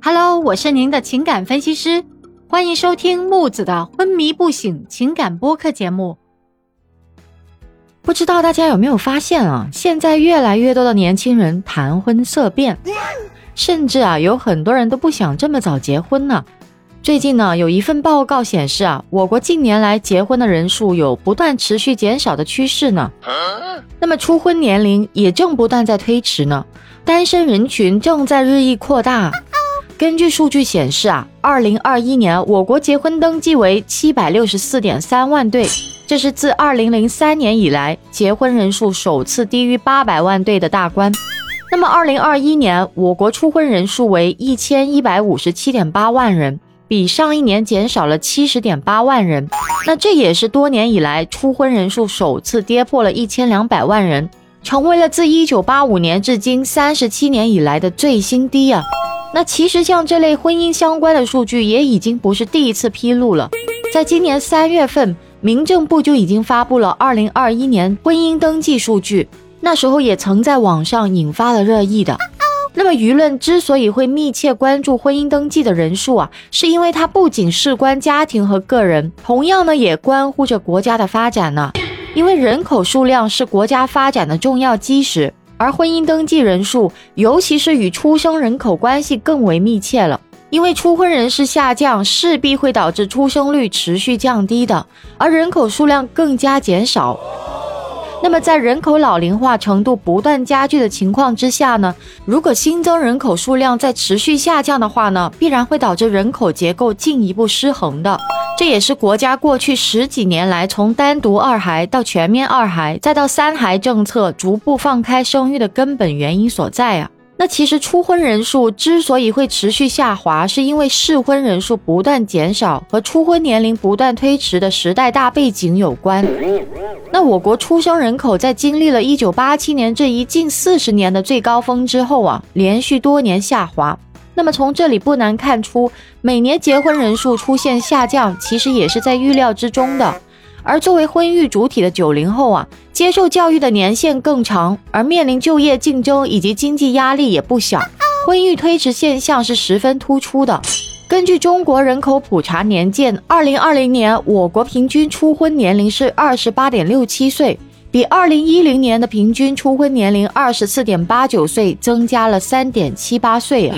Hello，我是您的情感分析师，欢迎收听木子的昏迷不醒情感播客节目。不知道大家有没有发现啊？现在越来越多的年轻人谈婚色变，甚至啊，有很多人都不想这么早结婚呢。最近呢，有一份报告显示啊，我国近年来结婚的人数有不断持续减少的趋势呢。那么初婚年龄也正不断在推迟呢，单身人群正在日益扩大。根据数据显示啊，二零二一年我国结婚登记为七百六十四点三万对，这是自二零零三年以来结婚人数首次低于八百万对的大关。那么二零二一年我国初婚人数为一千一百五十七点八万人，比上一年减少了七十点八万人。那这也是多年以来初婚人数首次跌破了一千两百万人，成为了自一九八五年至今三十七年以来的最新低啊。那其实像这类婚姻相关的数据也已经不是第一次披露了，在今年三月份，民政部就已经发布了二零二一年婚姻登记数据，那时候也曾在网上引发了热议的。那么舆论之所以会密切关注婚姻登记的人数啊，是因为它不仅事关家庭和个人，同样呢也关乎着国家的发展呢，因为人口数量是国家发展的重要基石。而婚姻登记人数，尤其是与出生人口关系更为密切了，因为初婚人士下降，势必会导致出生率持续降低的，而人口数量更加减少。那么，在人口老龄化程度不断加剧的情况之下呢？如果新增人口数量在持续下降的话呢，必然会导致人口结构进一步失衡的。这也是国家过去十几年来从单独二孩到全面二孩，再到三孩政策逐步放开生育的根本原因所在啊。那其实初婚人数之所以会持续下滑，是因为适婚人数不断减少和初婚年龄不断推迟的时代大背景有关。那我国出生人口在经历了一九八七年这一近四十年的最高峰之后啊，连续多年下滑。那么从这里不难看出，每年结婚人数出现下降，其实也是在预料之中的。而作为婚育主体的九零后啊，接受教育的年限更长，而面临就业竞争以及经济压力也不小，婚育推迟现象是十分突出的。根据中国人口普查年鉴，二零二零年我国平均初婚年龄是二十八点六七岁，比二零一零年的平均初婚年龄二十四点八九岁增加了三点七八岁啊。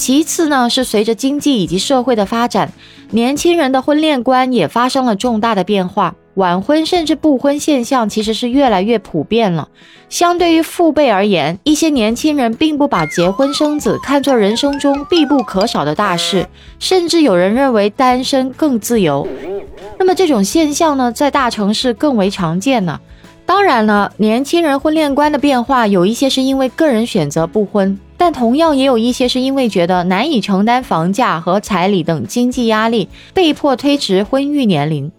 其次呢，是随着经济以及社会的发展，年轻人的婚恋观也发生了重大的变化，晚婚甚至不婚现象其实是越来越普遍了。相对于父辈而言，一些年轻人并不把结婚生子看作人生中必不可少的大事，甚至有人认为单身更自由。那么这种现象呢，在大城市更为常见呢。当然了，年轻人婚恋观的变化，有一些是因为个人选择不婚。但同样也有一些是因为觉得难以承担房价和彩礼等经济压力，被迫推迟婚育年龄。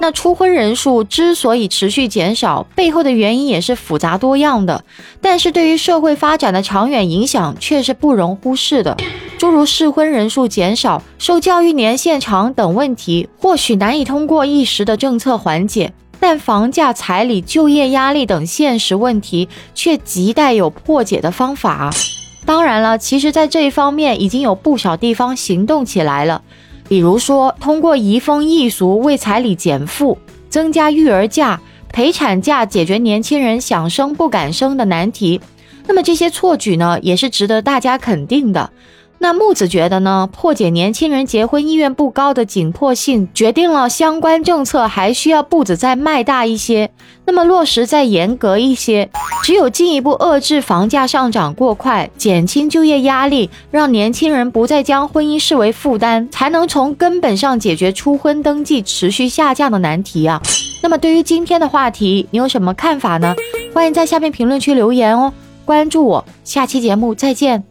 那初婚人数之所以持续减少，背后的原因也是复杂多样的。但是对于社会发展的长远影响却是不容忽视的。诸如适婚人数减少、受教育年限长等问题，或许难以通过一时的政策缓解，但房价、彩礼、就业压力等现实问题却亟待有破解的方法。当然了，其实，在这一方面已经有不少地方行动起来了，比如说通过移风易俗为彩礼减负，增加育儿假、陪产假，解决年轻人想生不敢生的难题。那么这些措举呢，也是值得大家肯定的。那木子觉得呢？破解年轻人结婚意愿不高的紧迫性，决定了相关政策还需要步子再迈大一些，那么落实再严格一些。只有进一步遏制房价上涨过快，减轻就业压力，让年轻人不再将婚姻视为负担，才能从根本上解决初婚登记持续下降的难题啊！那么对于今天的话题，你有什么看法呢？欢迎在下面评论区留言哦。关注我，下期节目再见。